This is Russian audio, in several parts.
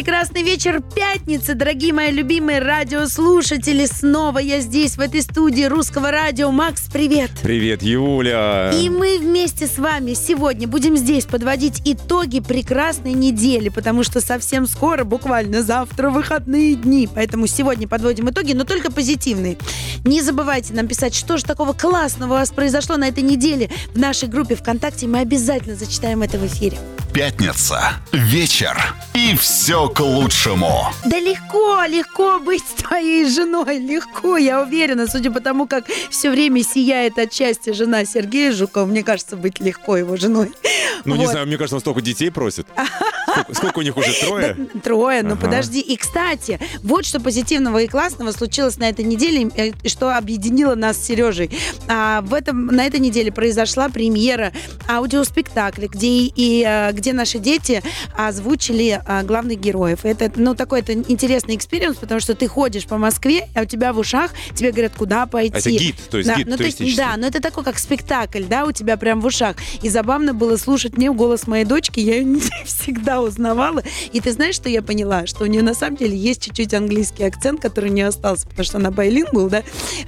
прекрасный вечер пятницы, дорогие мои любимые радиослушатели. Снова я здесь, в этой студии русского радио. Макс, привет. Привет, Юля. И мы вместе с вами сегодня будем здесь подводить итоги прекрасной недели, потому что совсем скоро, буквально завтра, выходные дни. Поэтому сегодня подводим итоги, но только позитивные. Не забывайте нам писать, что же такого классного у вас произошло на этой неделе в нашей группе ВКонтакте. Мы обязательно зачитаем это в эфире. Пятница. Вечер. И все к лучшему. Да легко, легко быть твоей женой, легко, я уверена, судя по тому, как все время сияет от счастья жена Сергея Жукова, мне кажется, быть легко его женой. Ну, не Вот. знаю, мне кажется, он столько детей просит. Сколько, сколько у них уже, трое? Да, трое, ну Ага. подожди. И, кстати, вот что позитивного и классного случилось на этой неделе, э, что объединило нас с Сережей. А, в этом, на этой неделе произошла премьера аудиоспектакля, где, и, э, где наши дети озвучили а, главных героев. Это, ну, такой это интересный experience, потому что ты ходишь по Москве, а у тебя в ушах, тебе говорят, куда пойти. Это гид, то есть да, гид ну, ты- туристический. да, но это такой, как спектакль, да, у тебя прям в ушах. И забавно было слушать мне голос моей дочки, я ее не всегда узнавала. И ты знаешь, что я поняла? Что у нее на самом деле есть чуть-чуть английский акцент, который не остался, потому что она байлингвал, да,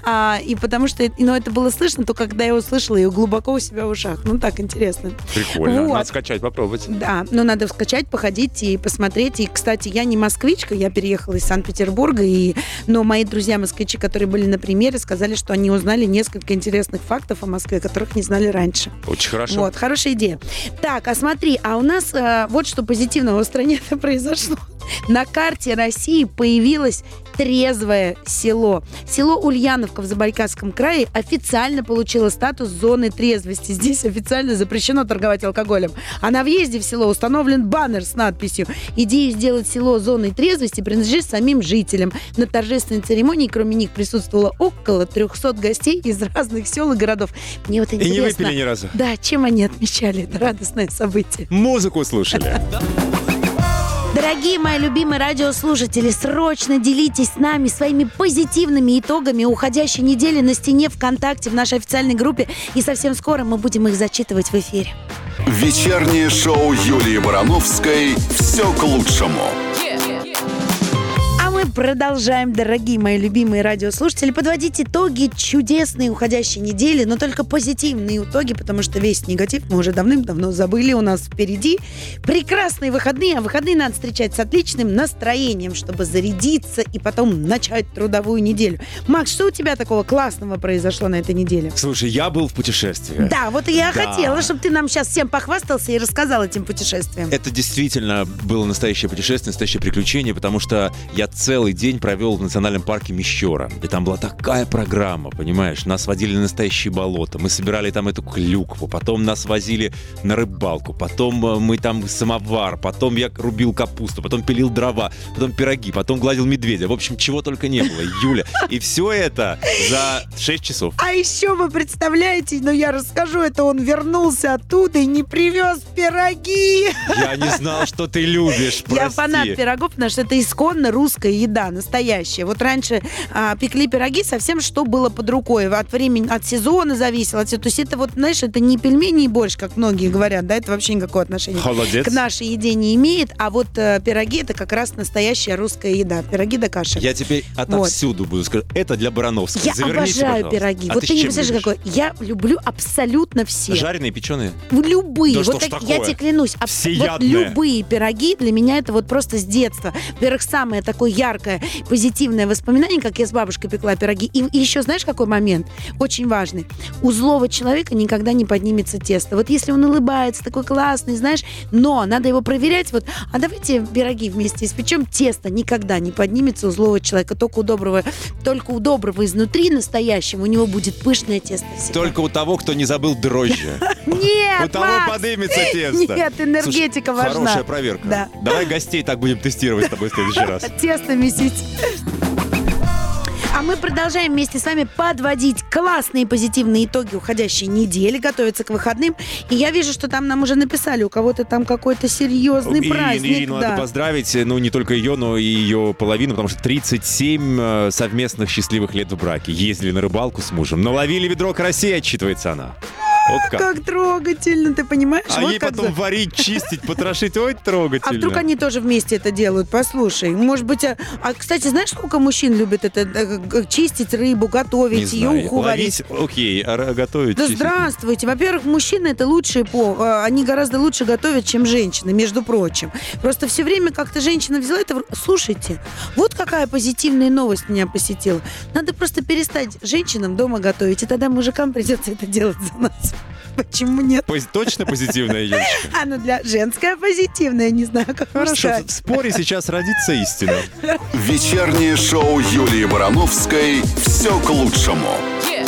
а, и потому что, ну, это было слышно, то когда я услышала ее глубоко у себя в ушах. Ну, так интересно. Прикольно. Вот. Надо скачать, попробовать. Да, но надо скачать, походить и посмотреть. И, кстати, я не москвичка, я переехала из Санкт-Петербурга, и... но мои друзья-москвичи, которые были на премьере, сказали, что они узнали несколько интересных фактов о Москве, которых не знали раньше. Очень хорошо. Вот, хорошая идея. Так, а смотри, а у нас э, вот что позитивного в стране произошло. На карте России появилось трезвое село. Село Ульяновка в Забайкальском крае официально получило статус зоны трезвости. Здесь официально запрещено торговать алкоголем. А на въезде в село установлен баннер с надписью «Идея сделать село зоной трезвости принадлежит самим жителям». На торжественной церемонии, кроме них, присутствовало около 300 гостей из разных сел и городов. Мне вот И не интересно... выпили ни разу. Да, чем они отмечали это радостное событие? Музыку слушали. Дорогие мои любимые радиослушатели, срочно делитесь с нами своими позитивными итогами уходящей недели на стене ВКонтакте в нашей официальной группе. И совсем скоро мы будем их зачитывать в эфире. Вечернее шоу Юлии Барановской. Все к лучшему. А мы продолжаем, дорогие мои любимые радиослушатели, подводить итоги чудесной уходящей недели, но только позитивные итоги, потому что весь негатив мы уже давным-давно забыли. У нас впереди прекрасные выходные, а выходные надо встречать с отличным настроением, чтобы зарядиться и потом начать трудовую неделю. Макс, что у тебя такого классного произошло на этой неделе? Слушай, я был в путешествии. Да, вот и я Да. хотела, чтобы ты нам сейчас всем похвастался и рассказал этим путешествием. Это действительно было настоящее путешествие, настоящее приключение, потому что я целый день провел в национальном парке Мещера. И там была такая программа, понимаешь? Нас водили на настоящие болота, мы собирали там эту клюкву, потом нас возили на рыбалку, потом э, мы там самовар, потом я рубил капусту, потом пилил дрова, потом пироги, потом гладил медведя. В общем, чего только не было, Юля. И все это за 6 часов. А еще вы представляете, ну я расскажу, это он вернулся оттуда и не привез пироги. Я не знал, что ты любишь, прости. Я фанат пирогов, потому что это исконно русская еда, настоящая. Вот раньше а, пекли пироги совсем что было под рукой. От времени, от сезона зависело. То есть это вот, знаешь, это не пельмени и борщ, как многие говорят, да, это вообще никакого отношения Холодец. к нашей еде не имеет. А вот э, пироги это как раз настоящая русская еда. Пироги да каши. Я теперь отовсюду буду сказать. Это для Барановского. Я Заверните, обожаю пожалуйста. пироги. А вот ты ты, не представляешь, какой. Я люблю абсолютно все. Жареные, печеные? Любые. Да вот так- я такое? тебе клянусь, аб- вот любые пироги для меня это вот просто с детства. Во-первых, самое такое яркое, позитивное воспоминание, как я с бабушкой пекла пироги. И, и еще знаешь, какой момент? Очень важный. У злого человека никогда не поднимется тесто. Вот если он улыбается, такой классный, знаешь, но надо его проверять. Вот, а давайте пироги вместе испечем. Тесто никогда не поднимется у злого человека. Только у доброго, только у доброго изнутри настоящего у него будет пышное тесто всегда. Только у того, кто не забыл дрожжи. Нет, У того Макс! подымется тесто. Нет, энергетика важна. Хорошая проверка. Да. Давай гостей так будем тестировать с тобой в следующий раз. Тесто месить. А мы продолжаем вместе с вами подводить классные позитивные итоги уходящей недели, готовиться к выходным. И я вижу, что там нам уже написали, у кого-то там какой-то серьезный И- праздник. Ирину да. надо поздравить, ну, не только ее, но и ее половину, потому что 37 э, совместных счастливых лет в браке. Ездили на рыбалку с мужем, наловили ведро карасей, отчитывается она. Вот как. Как трогательно, ты понимаешь? А Вот ей потом за- варить, чистить, потрошить, ой, трогательно. А вдруг они тоже вместе это делают? Послушай, может быть... А, а, кстати, знаешь, сколько мужчин любит это э, чистить рыбу, готовить, ее уху варить? Окей, а готовить. Да чистить? здравствуйте. Во-первых, мужчины это лучшие по, э, они гораздо лучше готовят, чем женщины, между прочим. Просто все время как-то женщина взяла это. Слушайте, вот какая позитивная новость меня посетила. Надо просто перестать женщинам дома готовить, и тогда мужикам придется это делать за нас. Почему нет? Пози- Точно позитивная, Юлечка? А, ну для женская позитивная, не знаю, как Хорошо, в споре сейчас родится истина. Вечернее шоу Юлии Барановской «Все к лучшему». А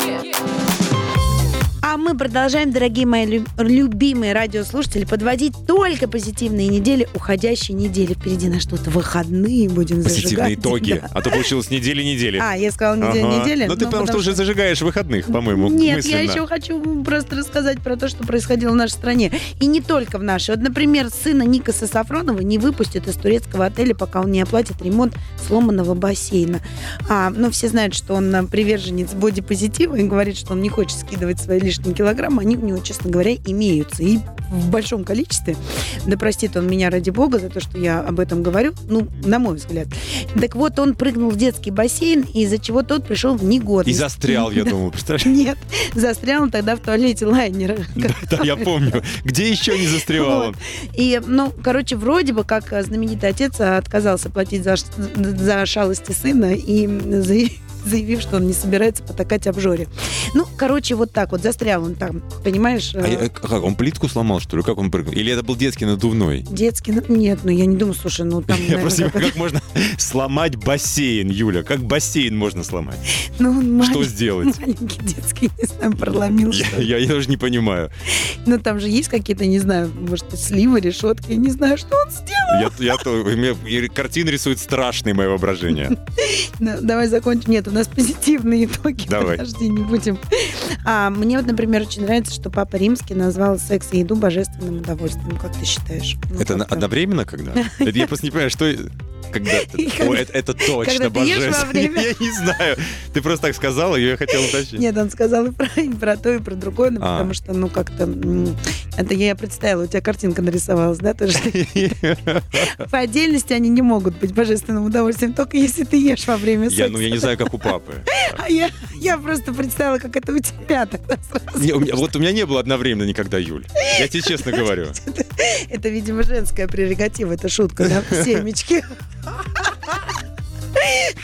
мы продолжаем, дорогие мои лю- любимые радиослушатели, подводить только позитивные недели уходящей недели. Впереди на что-то выходные будем Позитивные зажигать. итоги. Да. А то получилось недели-недели. А, я сказала неделя. Ну, ты потому что уже зажигаешь выходных, по-моему, Нет, мысленно. я еще хочу просто рассказать про то, что происходило в нашей стране. И не только в нашей. Вот, например, сына Никаса Сафронова не выпустят из турецкого отеля, пока он не оплатит ремонт сломанного бассейна. А, ну, все знают, что он приверженец бодипозитива и говорит, что он не хочет скидывать свои лишние килограммы. Они у него, честно говоря, имеются. И в большом количестве. Да простит он меня ради бога за то, что я об этом говорю. Ну, на мой взгляд. Так вот, он прыгнул в детский бассейн, из-за чего тот пришел в И негодность. застрял, я Да. думал, представляешь? Нет, застрял он тогда в туалете лайнера. Да, я помню. Где еще не застревал он? И, ну, короче, вроде бы как знаменитый отец отказался платить за, шалости сына и заявив, что он не собирается потакать обжоре. Ну, короче, вот так вот застрял он там, понимаешь? А я- как, он плитку сломал, что ли? Как он прыгнул? Или это был детский надувной? Детский, нет, ну я не думаю, слушай, ну там, Я просто как можно сломать бассейн, Юля? Как бассейн можно сломать? ну, он Что сделать? маленький детский, не знаю, проломил. Я, даже не понимаю. Ну, там же есть какие-то, не знаю, может, сливы, решетки, не знаю, что он сделал. Я, я то, картины рисует страшные мое воображение. Ну, давай закончим. Нет, нас позитивные итоги. Давай. Подожди, не будем. А, мне вот, например, очень нравится, что Папа Римский назвал секс и еду божественным удовольствием. Как ты считаешь? Ну, Это как-то. одновременно когда? Это я просто не понимаю, что... Когда... О, это, это точно божественно. время- Я не знаю. Ты просто так сказала, и я хотел уточнить. Нет, он сказал и про, и про то, и про другое, ну, А. потому что, ну, как-то... Это я представила, у тебя картинка нарисовалась, да? Тоже по отдельности они не могут быть божественным удовольствием, только если ты ешь во время секса. Я, ну, я не знаю, как у папы. А я, я просто представила, как это у тебя тогда сразу. Не, у меня- вот у меня не было одновременно никогда, Юль. Я тебе честно говорю. Это, видимо, женская прерогатива, это шутка, да? Семечки.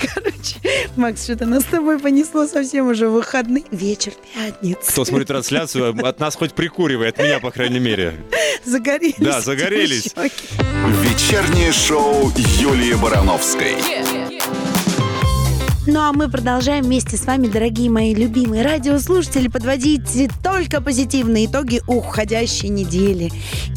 Короче, Макс, что-то нас с тобой понесло совсем уже в выходный вечер пятницы. Кто смотрит трансляцию, от нас хоть прикуривай, от меня, по крайней мере. Загорелись. Да, загорелись. Вечернее шоу Юлии Барановской. Ну а мы продолжаем вместе с вами, дорогие мои любимые радиослушатели, подводить только позитивные итоги уходящей недели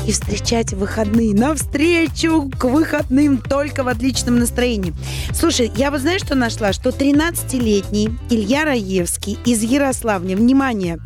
и встречать выходные навстречу к выходным только в отличном настроении. Слушай, я вот знаешь, что нашла? Что 13-летний Илья Раевский из Ярославня, внимание,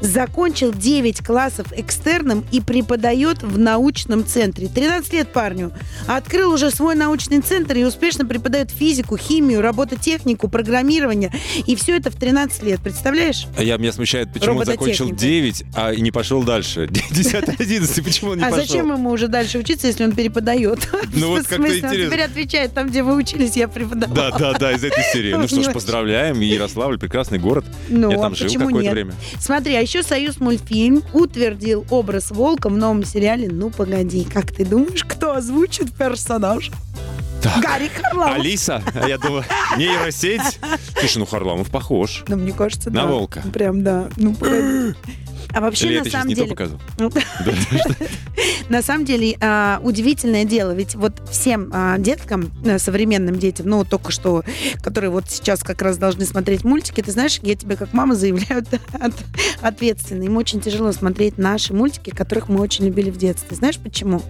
закончил 9 классов экстерном и преподает в научном центре. 13 лет парню. Открыл уже свой научный центр и успешно преподает физику, химию, робототехнику, программирование. И все это в 13 лет. Представляешь? А я, меня смущает, почему он закончил Робототехнику. 9, а не пошел дальше. 10 11 почему он не а пошел? зачем ему уже дальше учиться, если он переподает? Ну вот как-то смысле, он интересно. теперь отвечает там, где вы учились, я преподавал. Да, да, да, из этой серии. Ну что ж, поздравляем. Ярославль, прекрасный город. Ну, Я а там жил какое-то время. Смотри, а еще Союз мультфильм утвердил образ волка в новом сериале «Ну, погоди». Как ты думаешь, кто озвучит персонаж? Так. Гарри Харламов. Алиса, а я думаю, нейросеть. Слушай, ну Харламов похож. Ну, мне кажется, На да. волка. Прям, да. Ну, погоди. А вообще, Или на самом деле... показывал? На самом деле, а, удивительное дело, ведь вот всем а, деткам, а, современным детям, ну, вот только что, которые вот сейчас как раз должны смотреть мультики, ты знаешь, я тебе как мама заявляю от- ответственно. Им очень тяжело смотреть наши мультики, которых мы очень любили в детстве. Знаешь почему?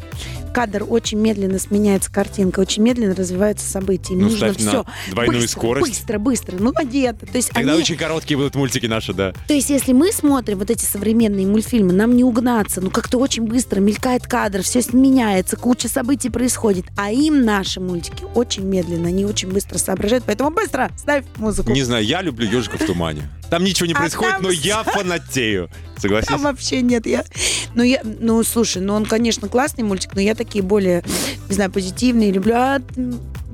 Кадр очень медленно сменяется, картинка, очень медленно развиваются события. Им Ну, нужно все двойную быстро, скорость. Быстро, быстро. Ну, где-то. То есть Тогда они- очень короткие будут мультики наши, да. то есть, если мы смотрим вот эти современные мультфильмы, нам не угнаться, ну как-то очень быстро мелькает кадр, все меняется, куча событий происходит, а им наши мультики очень медленно, они очень быстро соображают, поэтому быстро ставь музыку. Не знаю, я люблю ежика в тумане. Там ничего не А происходит, там но я фанатею. Согласись? Там вообще нет, я, ну я, ну слушай, ну он, конечно, классный мультик, но я такие более, не знаю, позитивные люблю. А,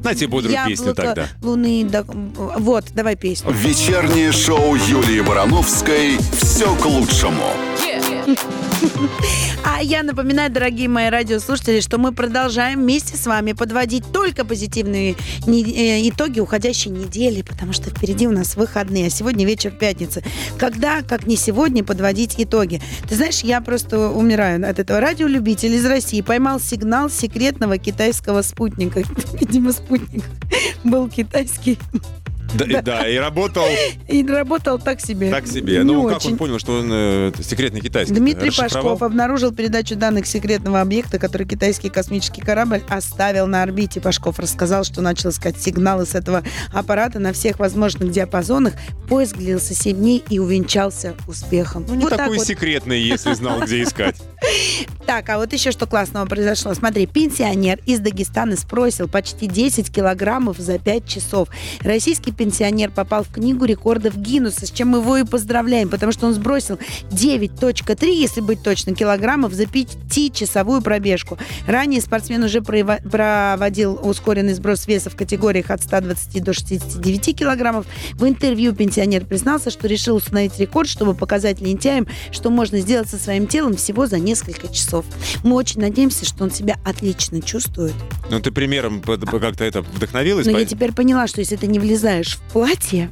м, На тебе бодрую песню «Яблоко тогда. Луны, да, вот, давай песню. Вечернее шоу Юлии Барановской «Все к лучшему». А я напоминаю, дорогие мои радиослушатели, что мы продолжаем вместе с вами подводить только позитивные э, итоги уходящей недели, потому что впереди у нас выходные, а сегодня вечер пятницы. Когда, как не сегодня, подводить итоги? Ты знаешь, я просто умираю от этого. Радиолюбитель из России поймал сигнал секретного китайского спутника. Видимо, спутник был китайский Да, и- да, и работал и работал так себе. так себе. Не Ну, как очень. он понял, что он э, секретный китайский? Дмитрий Расшифровал? Пашков обнаружил передачу данных секретного объекта, который китайский космический корабль оставил на орбите. Пашков рассказал, что начал искать сигналы с этого аппарата на всех возможных диапазонах. Поиск длился 7 дней и увенчался успехом. Ну, не Вот так такой вот. секретный, если знал, где искать. Так, а вот еще что классного произошло. Смотри, пенсионер из Дагестана сбросил почти 10 килограммов за 5 часов. Российский пенсионер попал в книгу рекордов Гиннесса, с чем мы его и поздравляем, потому что он сбросил 9.3, если быть точно, килограммов за 5-часовую пробежку. Ранее спортсмен уже проводил ускоренный сброс веса в категориях от 120 до 69 килограммов. В интервью пенсионер признался, что решил установить рекорд, чтобы показать лентяям, что можно сделать со своим телом всего за несколько часов. Мы очень надеемся, что он себя отлично чувствует. Ну, ты примером как-то это вдохновилась? Но я по- теперь поняла, что если ты не влезаешь в платье,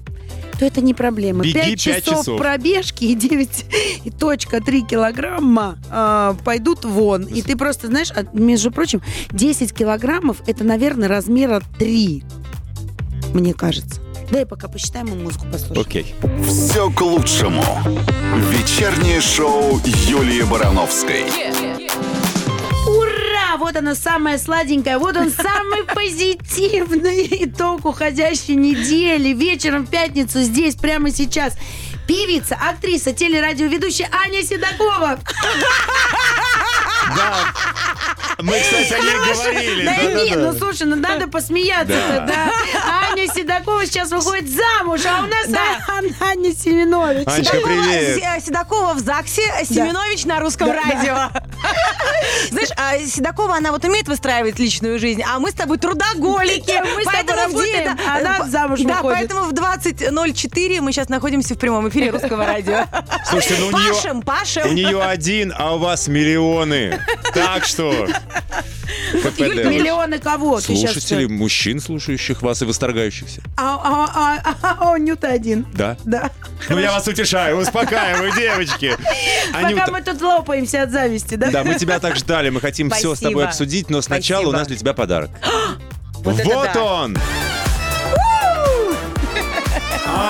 то это не проблема. Беги Пять пять часов, часов. пробежки и 9,3 килограмма а, пойдут вон. И ты просто, знаешь, а, между прочим, 10 килограммов это, наверное, размера 3, мне кажется. Дай пока посчитаем и музыку послушаем. Окей. «Все к лучшему». Вечернее шоу Юлии Барановской. Ура! Вот оно самое сладенькое, вот он самый позитивный итог уходящей недели. Вечером в пятницу здесь, прямо сейчас. Певица, актриса, телерадиоведущая Аня Седокова. Да. Мы, кстати, о ней говорили. Да, нет, ну слушай, ну надо посмеяться. Да. Да. Аня Седокова сейчас выходит замуж, а у нас а- Аня Семенович. Анечка, привет. Се- Седокова в ЗАГСе, Семенович на русском Да, да. радио. Знаешь, а Седокова, она вот умеет выстраивать личную жизнь, а мы с тобой трудоголики. Мы с тобой работаем, а она замуж Да, поэтому в 20.04 мы сейчас находимся в прямом эфире русского радио. Слушайте, ну у нее... Пашем, У пашем. нее один, а у вас миллионы. Так что... КПД. Миллионы кого? Слушателей, мужчин, слушающих вас и восторгающихся. А, а, а, а, а, он Нюта один. Да. Да. Ну, я вас утешаю, успокаиваю, девочки. Пока мы тут лопаемся от зависти, да? да, мы тебя так ждали, мы хотим все с тобой обсудить, но сначала Спасибо. у нас для тебя подарок. Вот это Вот да. он!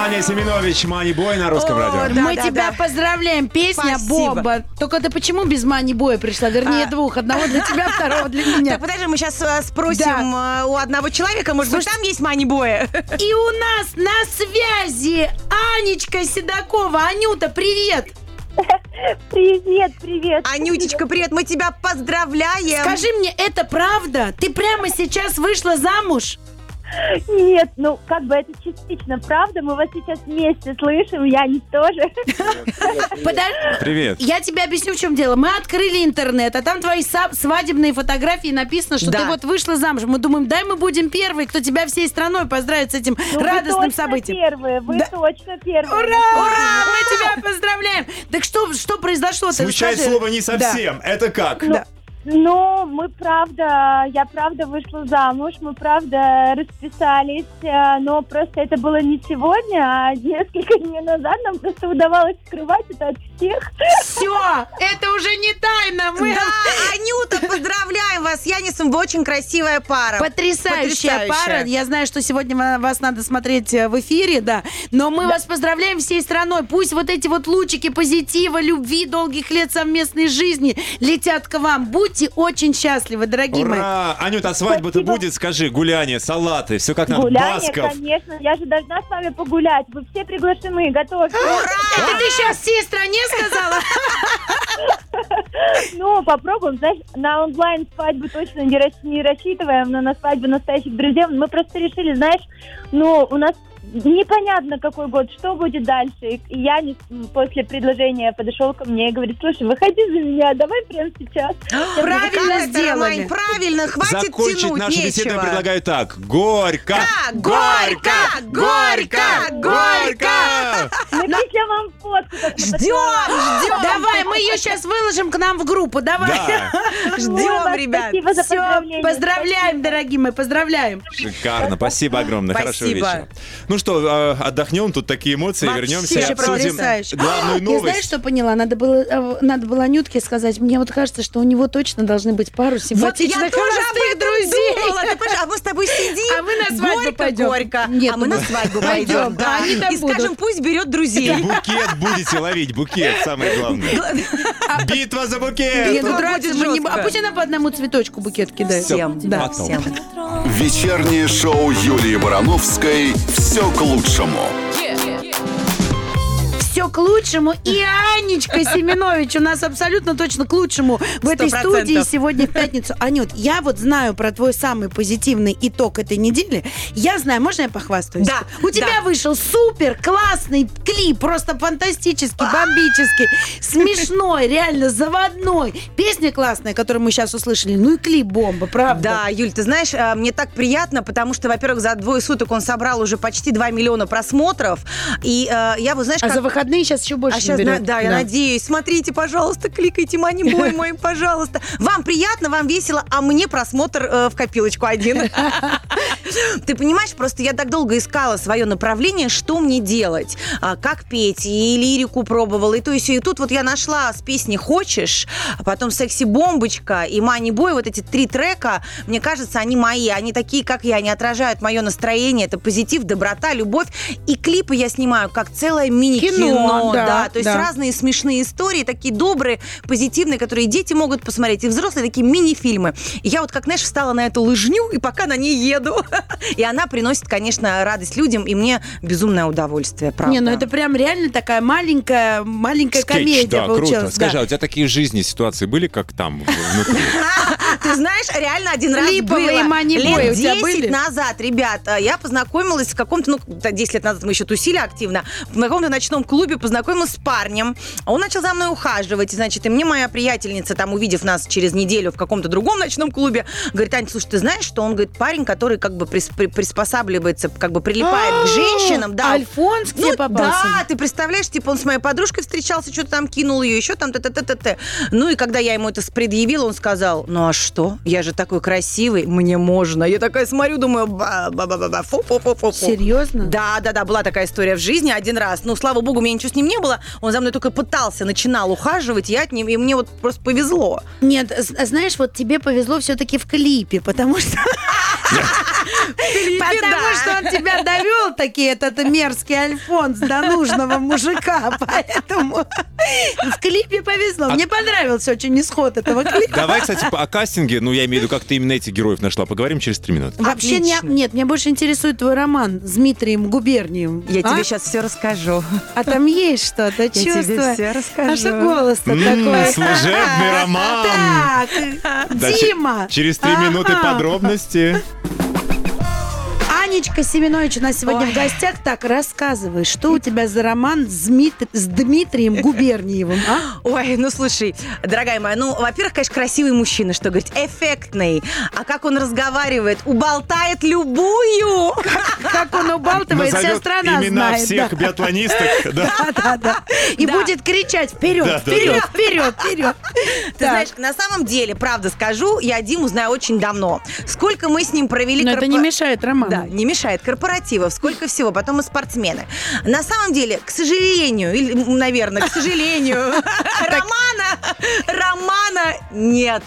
Аня Семенович, Манибой на русском О, радио. да, Мы да, тебя да. поздравляем. Песня Спасибо. бомба. Только ты почему без мани боя пришла? Вернее, А. двух. Одного для тебя, второго для меня. Так, подожди, мы сейчас спросим э, у одного человека, может быть, там есть мани-боя? И у нас на связи Анечка Седокова. Анюта, привет! Привет, привет. Анютечка, привет, мы тебя поздравляем. Скажи мне, это правда? Ты прямо сейчас вышла замуж? Нет, ну как бы это частично правда. Мы вас сейчас вместе слышим, я не тоже. Подожди. Привет. Я тебе объясню, в чем дело. Мы открыли интернет, а там твои свадебные фотографии написано, что Да. ты вот вышла замуж. Мы думаем, дай мы будем первые, кто тебя всей страной поздравит с этим Ну, радостным событием. Первые, вы Да. точно первые. Ура! Ура! Мы тебя поздравляем! Так что, что произошло? Расскажи. слово не Да. совсем. Это как? Ну, Ну, мы правда, я правда вышла замуж, мы правда расписались, э, но просто это было не сегодня, а несколько дней назад нам просто удавалось скрывать это от всех. Все, это уже не тайна. Мы Да, Анюта, поздравляем вас с Янисом, вы очень красивая пара. Потрясающая, Потрясающая. пара. Я знаю, что сегодня ва- вас надо смотреть э, в эфире, да. Но мы вас поздравляем всей страной. Пусть вот эти вот лучики позитива, любви, долгих лет совместной жизни летят к вам. Будьте очень счастливы, дорогие мои. Ура! Анюта, а свадьба-то будет? Скажи, гуляние, салаты, все как надо. Гуляние, Басков. конечно, я же должна с вами погулять, вы все приглашены, готовьте. Это ты сейчас всей стране сказала? Ну, попробуем, знаешь, на онлайн свадьбу точно не, рас- не рассчитываем, но на свадьбу настоящих друзей мы просто решили, знаешь, ну, у нас непонятно какой год, что будет дальше. И я не- после предложения подошел ко мне и говорит, слушай, выходи за меня, давай прямо сейчас. Правильно сделали. Правильно, хватит Закончить тянуть, нашу беседу я предлагаю так. Горько! Да, горько, горько, горько. Напишем вам фотку. мы Ждем, ждем. Давай, мы ее сейчас выложим к нам в группу. Давай. Да, Ждем, ребят. Спасибо за Все, поздравляем, дорогие мои, поздравляем. шикарно. Спасибо огромное. Хорошего Спасибо. вечера. Ну что, э, отдохнем, тут такие эмоции, Вообще вернемся и обсудим потрясающе. главную Я знаешь, новость. что поняла? Надо было, э, надо было Анютке сказать. Мне вот кажется, что у него точно должны быть пару Вот я симпатичных тоже об холостых этом друзей. думала. Ты а мы с тобой сидим. А мы на свадьбу горько, пойдем. Горько. Нет, а мы ну на мы- свадьбу пойдем, пойдем. Да. а они там И будут. скажем, пусть берет друзей. Букет будете ловить, букет, самое главное. Битва за букет! Ну, драться будет мы не-. А пусть она по одному цветочку букет кидает. Всем, Да. потом. всем. Вечернее шоу Юлии Барановской «Все к лучшему». Все к лучшему. И Анечка Семенович у нас абсолютно точно к лучшему в этой Сто студии процентов. сегодня в пятницу. Анют, я вот знаю про твой самый позитивный итог этой недели. Я знаю, можно я похвастаюсь? Да, У тебя да. вышел супер классный клип, просто фантастический, бомбический, смешной, реально заводной. Песня классная, которую мы сейчас услышали. Ну и клип бомба, правда? Да, Юль, ты знаешь, а, мне так приятно, потому что, во-первых, за двое суток он собрал уже почти 2 миллиона просмотров. И э, я, вот знаешь, А как... за выходные сейчас еще больше А сейчас, наберет. да, я надеюсь. Смотрите, пожалуйста, кликайте, мани бой мой, пожалуйста. Вам приятно, вам весело, а мне просмотр э, в копилочку один. Ты понимаешь, просто я так долго искала свое направление, что мне делать, а, как петь, и лирику пробовала, и то и сё. И тут вот я нашла с песни «Хочешь», а потом «Секси-бомбочка» и «Мани Бой», вот эти три трека, мне кажется, они мои, они такие, как я, они отражают мое настроение, это позитив, доброта, любовь. И клипы я снимаю как целое мини-кино, Кино, да, то есть да. разные смешные истории, такие добрые, позитивные, которые дети могут посмотреть, и взрослые такие мини-фильмы. И я вот, как, знаешь, встала на эту лыжню, и пока на ней еду. И она приносит, конечно, радость людям, и мне безумное удовольствие, правда. Не, ну это прям реально такая маленькая, маленькая Скетч, комедия да, получилась. круто. да. Скажи, а у тебя такие в жизни ситуации были, как там внутри? Ты знаешь, реально один раз Липовые было. Лет у тебя 10 были? назад, ребята, я познакомилась в каком-то, ну, да, 10 лет назад мы еще тусили активно, в каком-то ночном клубе познакомилась с парнем. Он начал за мной ухаживать, значит, и мне моя приятельница, там, увидев нас через неделю в каком-то другом ночном клубе, говорит, Ань, слушай, ты знаешь, что он, говорит, парень, который как бы прис- при- приспосабливается, как бы прилипает к женщинам, да. Альфонс к тебе Ну, попался? да, ты представляешь, типа он с моей подружкой встречался, что-то там кинул ее, еще там т т т т т Ну и когда я ему это предъявила, он сказал, ну а что? Я же такой красивый, мне можно. Я такая смотрю, думаю, ба ба ба ба ба фу фу фу фу Серьезно? Да, да, да, была такая история в жизни один раз. Ну, слава богу, у меня ничего с ним не было. Он за мной только пытался, начинал ухаживать, я от ним, и мне вот просто повезло. Нет, знаешь, вот тебе повезло все-таки в клипе, потому что... Потому что он тебя довел таки, этот мерзкий Альфонс, до нужного мужика, поэтому в клипе повезло. Мне понравился очень исход этого клипа. Давай, кстати, о кастинге, ну, я имею в виду, как ты именно этих героев нашла. Поговорим через три минуты. Вообще не- нет, меня больше интересует твой роман с Дмитрием Губернием. Я А? тебе сейчас все расскажу. А там есть что-то, тебе чувство. всё расскажу. А что голос-то такой? служебный роман. Так, Дима. Через три минуты подробности. Анечка Семенович у нас сегодня Ой. в гостях. Так, рассказывай, что у тебя за роман с, Дмит- с Дмитрием Губерниевым, а? Ой, ну слушай, дорогая моя, ну, во-первых, конечно, красивый мужчина, что говорить, эффектный. А как он разговаривает, уболтает любую. Как он убалтывает, вся страна имена знает. всех да. биатлонисток. Да. Да, да, да. И Да. будет кричать вперед, Да, да, вперед, вперед, вперед. Ты знаешь, на самом деле, правда скажу, я Диму знаю очень давно. Сколько мы с ним провели... Но это не мешает роману. Да, не мешает. Корпоративов, сколько всего. Потом мы спортсмены. На самом деле, к сожалению, или, наверное, к сожалению, романа, романа нет.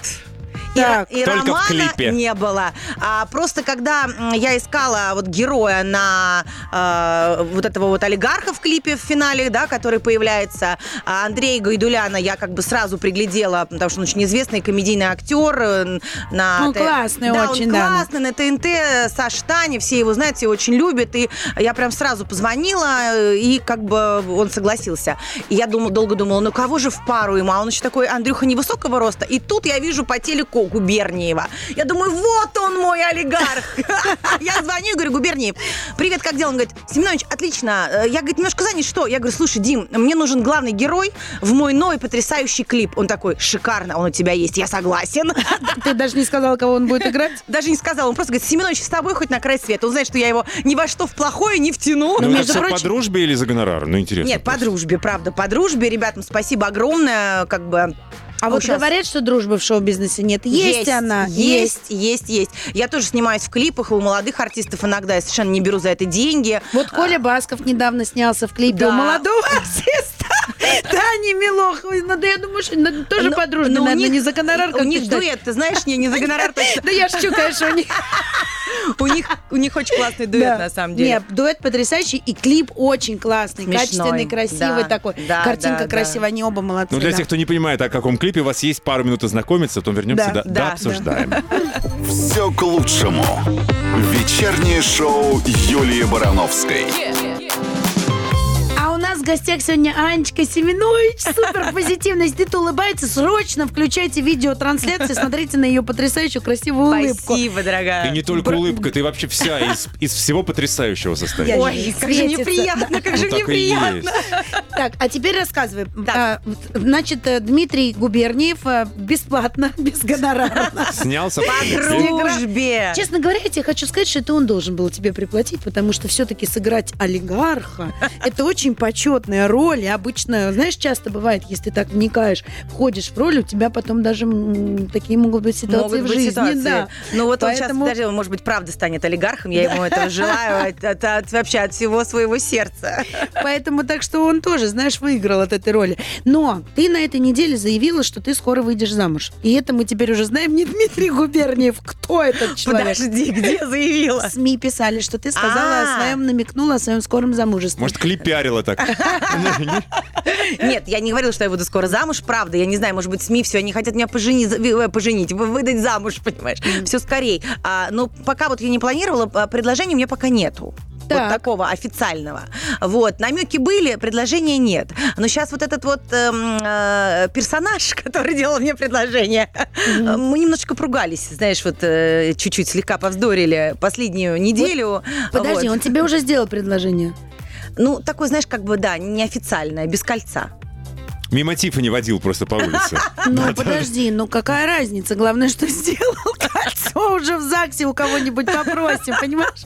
И, Так, и только в романа клипе. не было. А, просто когда я искала вот героя на э, вот этого вот олигарха в клипе в финале, да, который появляется, а Андрей Гайдуляна я как бы сразу приглядела, потому что он очень известный комедийный актер. э, На Он Т- классный да, очень, он да. классный, на ТНТ, Саш Тани, все его знают, все его очень любят. И я прям сразу позвонила, э, и как бы он согласился. И я думала, долго думала, ну кого же в пару ему? А он еще такой, Андрюха, невысокого роста. И тут я вижу по телеку Губерниева. Я думаю, вот он мой олигарх. Я звоню и говорю, Губерниев, привет, как дела? Он говорит, Семенович, отлично. Э, Я, говорит, немножко занят, что? Я говорю, слушай, Дим, мне нужен главный герой в мой новый потрясающий клип. Он такой, шикарно, он у тебя есть, я согласен. Ты даже не сказала, кого он будет играть? Даже не сказал, он просто говорит, Семенович, с тобой хоть на край света. Он знает, что я его ни во что в плохое не втяну. Ну, между прочим- по дружбе или за гонорар? Ну, интересно. Нет, по просто. дружбе, правда, по дружбе. Ребятам спасибо огромное, как бы... А вот щас- говорят, что дружбы в шоу-бизнесе нет. Есть, она. Есть, есть, есть. Я тоже снимаюсь в клипах, и у молодых артистов иногда я совершенно не беру за это деньги. Вот Коля Басков недавно снялся в клипе Да. у молодого артиста Тани Милоховой. Ну, да я думаю, что ну, тоже дружбе, ну, у наверное, них- не за гонорар, У них дуэт, ты знаешь, не, не за гонорар. Да я шучу, конечно, у них. У них, у них очень классный дуэт, Да. на самом деле. Нет, дуэт потрясающий, и клип очень классный, Смешной. качественный, красивый Да, такой. да, Картинка да, красивая, они оба молодцы. Ну, для да. тех, кто не понимает, о каком клипе, у вас есть пару минут ознакомиться, потом вернемся, Да, да, да, да, обсуждаем. Все к лучшему. Вечернее шоу Юлии Барановской. У нас в гостях сегодня Анечка Семенович. Супер позитивно. Если ты улыбается, срочно включайте видеотрансляцию, смотрите на ее потрясающую красивую улыбку. Спасибо, дорогая. И не только Бр- улыбка, ты вообще вся из, из всего потрясающего состоишь. Я- Ой, как же Светится. мне приятно, как же Ну, мне так а теперь рассказывай. Так. А, значит, э, Дмитрий Губерниев э, бесплатно, без гонорара. Снялся. По дружбе. Честно говоря, я тебе хочу сказать, что это он должен был тебе приплатить, потому что все-таки сыграть олигарха – это очень почетная роль. И обычно, знаешь, часто бывает, если ты так вникаешь, входишь в роль, у тебя потом даже м, такие могут быть ситуации Могут в быть жизни. ситуации. Да. Ну вот Поэтому- он сейчас даже, может быть, правда станет олигархом. Я ему этого желаю от- от- от- вообще от всего своего сердца. Поэтому так что он тоже, знаешь, выиграл от этой роли. Но ты на этой неделе заявила, что ты скоро выйдешь замуж. И это мы теперь уже знаем не Дмитрий Губерниев. Кто этот человек? Подожди, где заявила? СМИ писали, что ты сказала А. о своем, намекнула о своем скором замужестве. Может, клип пиарила так. Нет, я не говорила, что я буду скоро замуж, правда. Я не знаю, может быть, СМИ все, они хотят меня пожени- э, поженить, вы- выдать замуж, понимаешь? Все скорей. А, но пока вот я не планировала, а, предложения у меня пока нету. Так. Вот такого официального. Вот, намеки были, предложения нет. Но сейчас вот этот вот эм, э, персонаж, который делал мне предложение, э, мы немножечко поругались, знаешь, вот э, чуть-чуть слегка повздорили последнюю неделю. Подожди, Вот. он тебе уже сделал предложение. Ну, такой, знаешь, как бы, да, неофициальное, без кольца. Мимо Тиффани водил просто по улице. Ну, подожди, ну какая разница? Главное, что сделал уже в ЗАГСе у кого-нибудь попросим, понимаешь?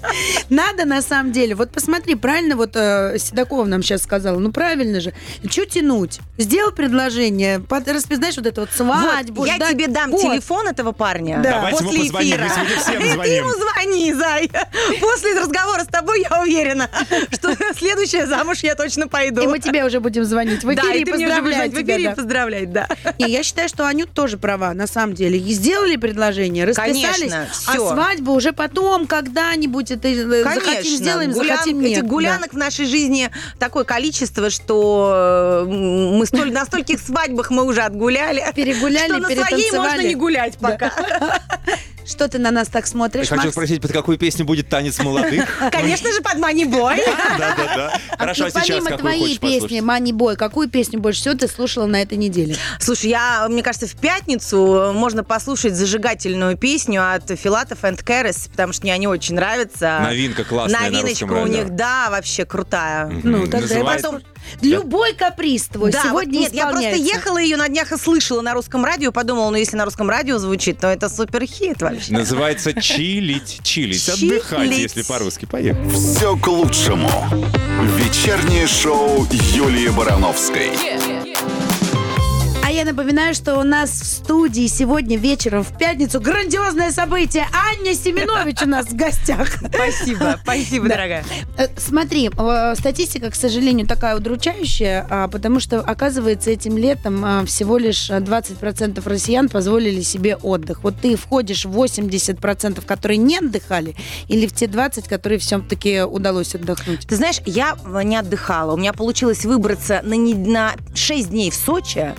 Надо на самом деле. Вот посмотри, правильно вот э, Седокова нам сейчас сказала. Ну, правильно же. Че тянуть? Сделал предложение, под, распи- знаешь, вот это вот свадьбу. Вот, я ждать тебе дам телефон этого парня Да. Давайте ему после позвоним, эфира. И ты ему звони, Зай. После разговора с тобой я уверена, что следующая замуж я точно пойду. И мы тебе уже будем звонить в да, эфире и и ты мне уже будешь поздравлять в эфире и да. поздравлять, да. Не, я считаю, что Анют тоже права, на самом деле. И сделали предложение, расписались, Конечно, а всё. свадьбу уже потом, когда-нибудь это э, захотим Конечно, сделаем, гулян- захотим нет. Этих Да. гулянок в нашей жизни такое количество, что э, мы столь, на стольких свадьбах мы уже отгуляли. Перегуляли, что на своей можно не гулять пока. Что ты на нас так Я смотришь, хочу спросить, под какую песню будет танец молодых? Конечно же, под Money Boy. Да, да, да. Хорошо, а сейчас помимо твоей песни? «Мани Бой», какую песню больше всего ты слушала на этой неделе? Слушай, я, мне кажется, в пятницу можно послушать зажигательную песню от Филатов and Кэрис, потому что мне они очень нравятся. Новинка классная на Новиночка русском у радио. них, да, вообще крутая. Ну, М, тогда я называется- потом... Любой каприз твой Да, вот сегодня нет, я просто ехала ее на днях и слышала на русском радио, подумала, ну если на русском радио звучит, то это супер хит вообще. Называется чилить. Чилить. Чилить. Отдыхать, если по-русски. Поехали. Все к лучшему. Вечернее шоу Юлии Барановской. А я напоминаю, что у нас в студии сегодня вечером в пятницу грандиозное событие. Аня Семенович у нас в гостях. Спасибо, спасибо, Да. дорогая. Э, Смотри, э, статистика, к сожалению, такая удручающая, а, потому что, оказывается, этим летом а, всего лишь а, 20% россиян позволили себе отдых. Вот ты входишь в 80%, которые не отдыхали, или в те 20%, которые все-таки удалось отдохнуть? Ты знаешь, я э, не отдыхала. У меня получилось выбраться на, не- на 6 дней в Сочи.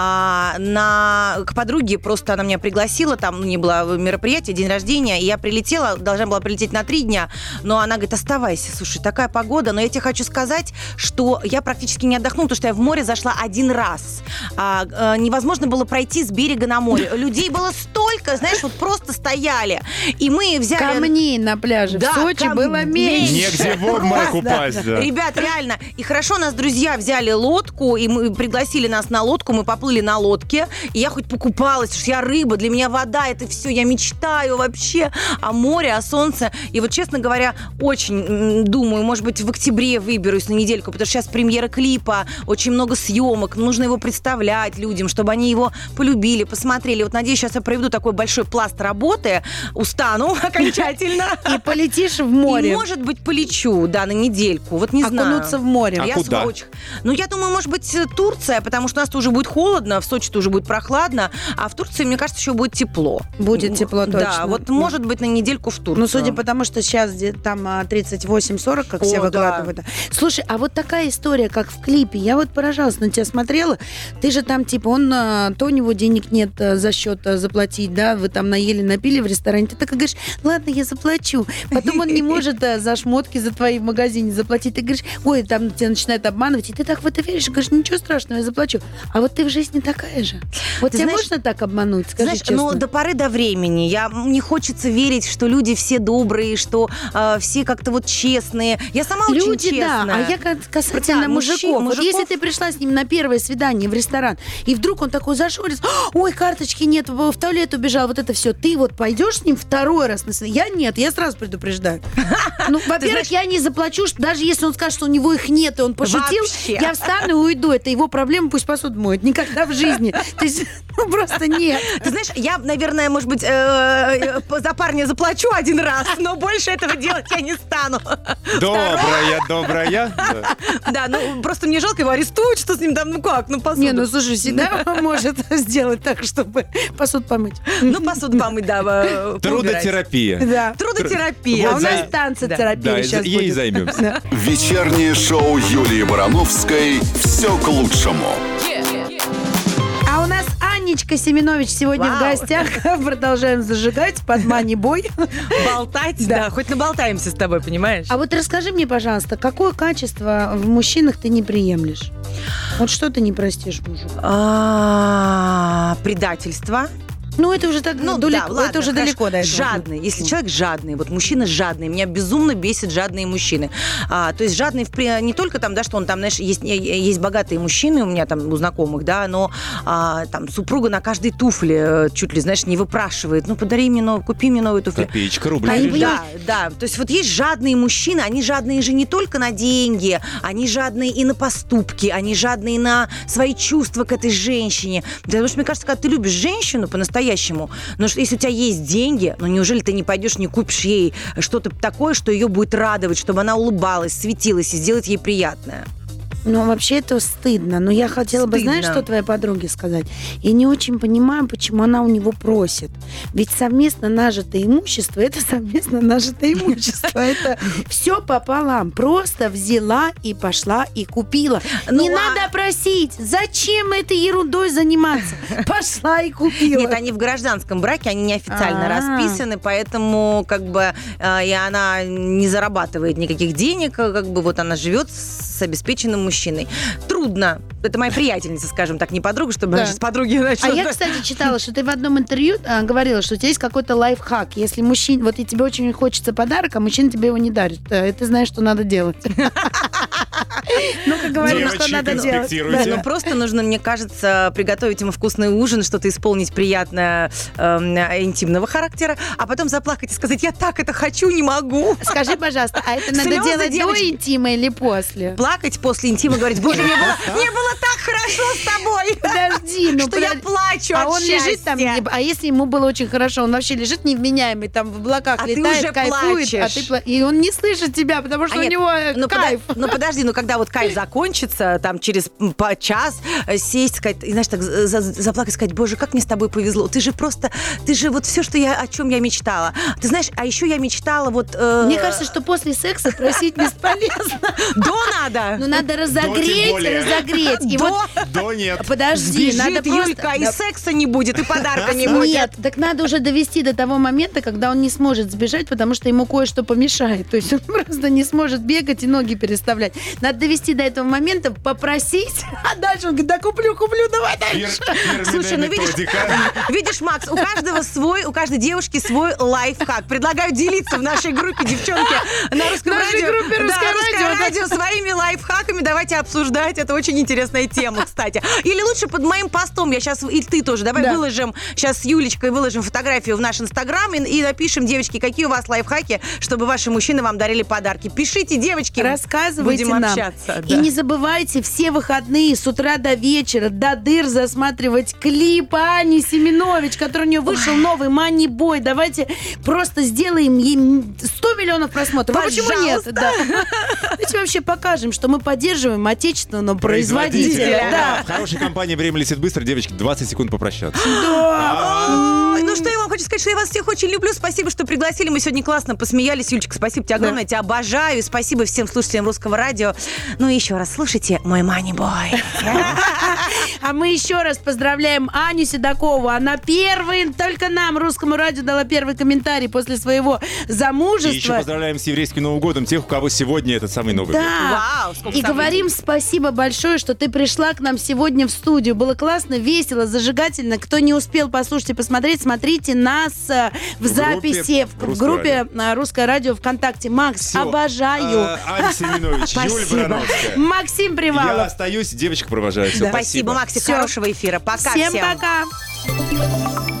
А, на, к подруге просто она меня пригласила, там ну, не было мероприятия, день рождения, и я прилетела, должна была прилететь на три дня, но она говорит, оставайся, слушай, такая погода, но я тебе хочу сказать, что я практически не отдохнула, потому что я в море зашла один раз. А, э, невозможно было пройти с берега на море. Людей было столько, знаешь, вот просто стояли. И мы взяли... Камней на пляже Да, в Сочи камней. было меньше. Негде в обморок упасть, да. Ребят, реально. И хорошо нас друзья взяли лодку, и мы пригласили нас на лодку, мы поплыли на лодке, и я хоть покупалась, потому что я рыба, для меня вода, это все, я мечтаю вообще о море, о солнце. И вот, честно говоря, очень думаю, может быть, в октябре выберусь на недельку, потому что сейчас премьера клипа, очень много съемок, нужно его представлять людям, чтобы они его полюбили, посмотрели. Вот, надеюсь, сейчас я проведу такой большой пласт работы, устану окончательно. И полетишь в море. И, может быть, полечу, да, на недельку. Вот не знаю. Окунуться в море. А Я куда? очень- Ну, я думаю, может быть, Турция, потому что у нас тоже будет холодно, в Сочи тоже будет прохладно, а в Турции, мне кажется, еще будет тепло. Будет тепло, Да, точно. вот Да. может быть на недельку в Турцию. Ну, судя по тому, что сейчас там а, 38-40, как О, все да. выкладывают. Слушай, а вот такая история, как в клипе, я вот поражалась на тебя смотрела. Ты же там, типа, он, а, то у него денег нет а, за счет а, заплатить, да, вы там наели, напили в ресторане. Ты так говоришь, ладно, я заплачу. Потом он не может а, за шмотки за твои в магазине заплатить. Ты говоришь, ой, там тебя начинают обманывать. И ты так в это веришь, говоришь, ничего страшного, я заплачу. А вот ты в жизни такая же. Вот Ты тебя знаешь- можно так обмануть? Скажи Знаешь, честно. ну, до поры до времени. Я, мне хочется верить, что люди все добрые, что э, все как-то вот честные. Я сама очень Люди, да, честная. а я касательно Да, мужчин- мужиков. Вот мужиков- если ты пришла с ним на первое свидание в ресторан, и вдруг он такой зашорится, ой, карточки нет, в туалет убежал, вот это все. Ты вот пойдешь с ним второй раз на свидание? Я нет, я сразу предупреждаю. Ну, во-первых, я не заплачу, даже если он скажет, что у него их нет, и он пошутил, я встану и уйду. Это его проблема, пусть посуду моет. Никогда в жизни. То есть, ну, просто нет. Ты знаешь, я, наверное, может быть, э, э, за парня заплачу один раз, но больше этого делать я не стану. Добрая, добрая. Да. Да, ну просто мне жалко его арестуют, что с ним там, ну как, ну посуду. Не, ну слушай, всегда может сделать так, чтобы посуд помыть. Ну, посуду помыть, да, э. Трудотерапия. Да. Трудотерапия. А у нас танцы Да. терапия Да, сейчас ей будет. займемся. Да. Вечернее шоу Юлии Барановской «Все к лучшему». Анечка Семенович сегодня в Вау. гостях. Продолжаем зажигать под мани бой. Болтать, Да. да, хоть наболтаемся с тобой, понимаешь? А вот расскажи мне, пожалуйста, какое качество в мужчинах ты не приемлешь? Вот что ты не простишь мужу? А, Предательство. Ну, это уже так Ну, далеко, да, ладно, это уже хорошо. далеко этого. Жадный. Если человек жадный, вот мужчина жадный, меня безумно бесит жадные мужчины. А, то есть жадный в не только там, да, что он там, знаешь, есть, есть богатые мужчины у меня там у знакомых, да, но а, там супруга на каждой туфле э, чуть ли, знаешь, не выпрашивает, ну подари мне новую, купи мне новую туфлю. Копеечка, рубль. А лежит. Да, да. То есть вот есть жадные мужчины, они жадные же не только на деньги, они жадные и на поступки, они жадные на свои чувства к этой женщине. Потому что, мне кажется, когда ты любишь женщину по-настоящему, но что если у тебя есть деньги, ну неужели ты не пойдешь, не купишь ей что-то такое, что ее будет радовать, чтобы она улыбалась, светилась и сделать ей приятное? Ну, вообще это стыдно. Но я хотела бы, знаешь, Стыдно. что твоей подруге сказать? Я не очень понимаю, почему она у него просит. Ведь совместно нажитое имущество – это совместно нажитое имущество. Это все пополам. Просто взяла и пошла и купила. Ну, не а- надо просить. Зачем этой ерундой заниматься? Пошла и купила. Нет, они в гражданском браке, они неофициально А. расписаны, поэтому как бы э, и она не зарабатывает никаких денег, э, как бы вот она живет с обеспеченным мужчиной. Трудно. Это моя приятельница, скажем так, не подруга, чтобы Да. она сейчас подруги начала. А я, кстати, читала, что ты в одном интервью а, говорила, что у тебя есть какой-то лайфхак. Если мужчине, вот и тебе очень хочется подарок, а мужчина тебе его не дарит, э, ты знаешь, что надо делать. Ну-ка говори, Девочки, что надо делать. Да, ну просто нужно, мне кажется, приготовить ему вкусный ужин, что-то исполнить приятное эм, интимного характера, а потом заплакать и сказать, я так это хочу, не могу. Скажи, пожалуйста, а это надо делать до интима или после? Плакать после интима, говорить, боже, мне было, так хорошо с тобой. Подожди, ну что я плачу А он лежит там, а если ему было очень хорошо, он вообще лежит невменяемый, там в облаках А ты летает, уже кайфует, а плачешь. ты пла- и он не слышит тебя, потому что А у него ну, кайф. ну подожди, ну когда вот кайф закончится, там через по час э, сесть, сказать, и знаешь, так за- за- заплакать, сказать, боже, как мне с тобой повезло. Ты же просто, ты же вот все, что я, о чем я мечтала. Ты знаешь, а еще я мечтала вот... э, Мне кажется, что после секса просить бесполезно. До надо. Ну, надо разогреть, разогреть. И До. вот, нет. подожди, надо. Юлька, и секса не будет, и подарка не будет. Нет, так надо уже довести до того момента, когда он не сможет сбежать, потому что ему кое-что помешает. То есть он просто не сможет бегать и ноги переставлять. Надо довести до этого момента, попросить, а дальше он говорит, да куплю, куплю, давай дальше. Слушай, ну видишь, видишь, Макс, у каждого свой, у каждой девушки свой лайфхак. Предлагаю делиться в нашей группе, девчонки, на русском В нашей радио. группе Да, «Русское «Русское радио», да. радио» своими лайфхаками. Давайте обсуждать. Это очень интересная тема, кстати. Или лучше под моим постом. Я сейчас, и ты тоже. Давай Да. выложим сейчас с Юлечкой, выложим фотографию в наш инстаграм и, и напишем, девочки, какие у вас лайфхаки, чтобы ваши мужчины вам дарили подарки. Пишите, девочки. Рассказывайте Будем нам. общаться. И да. не забывайте все выходные с утра до вечера до дыр засматривать клип Ани Семенович, который у нее вышел новый Мани Бой. Давайте просто сделаем ей 100 миллионов просмотров. А почему нет? Пожалуйста. Да. Давайте вообще покажем, что мы поддерживаем отечественного производителя. Да. В хорошей компании время летит быстро, девочки, 20 секунд попрощаться. Ой, Ну что я вам хочу сказать, что я вас всех очень люблю. Спасибо, что пригласили. Мы сегодня классно посмеялись. Юлечка, спасибо тебе огромное. Я тебя обожаю. И спасибо всем слушателям русского радио. Ну и еще раз слушайте мой Мани Бой. А мы еще раз поздравляем Аню Седокову. Она первый, только нам, русскому радио, дала первый комментарий после своего И замужества. еще поздравляем с еврейским Новым годом тех, у кого сегодня этот самый Новый год. Да. Вау, И говорим спасибо большое, что ты пришла к нам сегодня в студию. Было классно, весело, зажигательно. Кто не успел послушать и посмотреть, смотрите нас э, в, В группе записи в, в «Русское группе э, «Русское радио» ВКонтакте. Макс, Всё. обожаю. А, Аня Семенович. Барановская. Максим Я Привалов. остаюсь, девочек провожаю. Всё, Да. Спасибо, Максик. Всё. Хорошего эфира. Пока Всем всем. пока.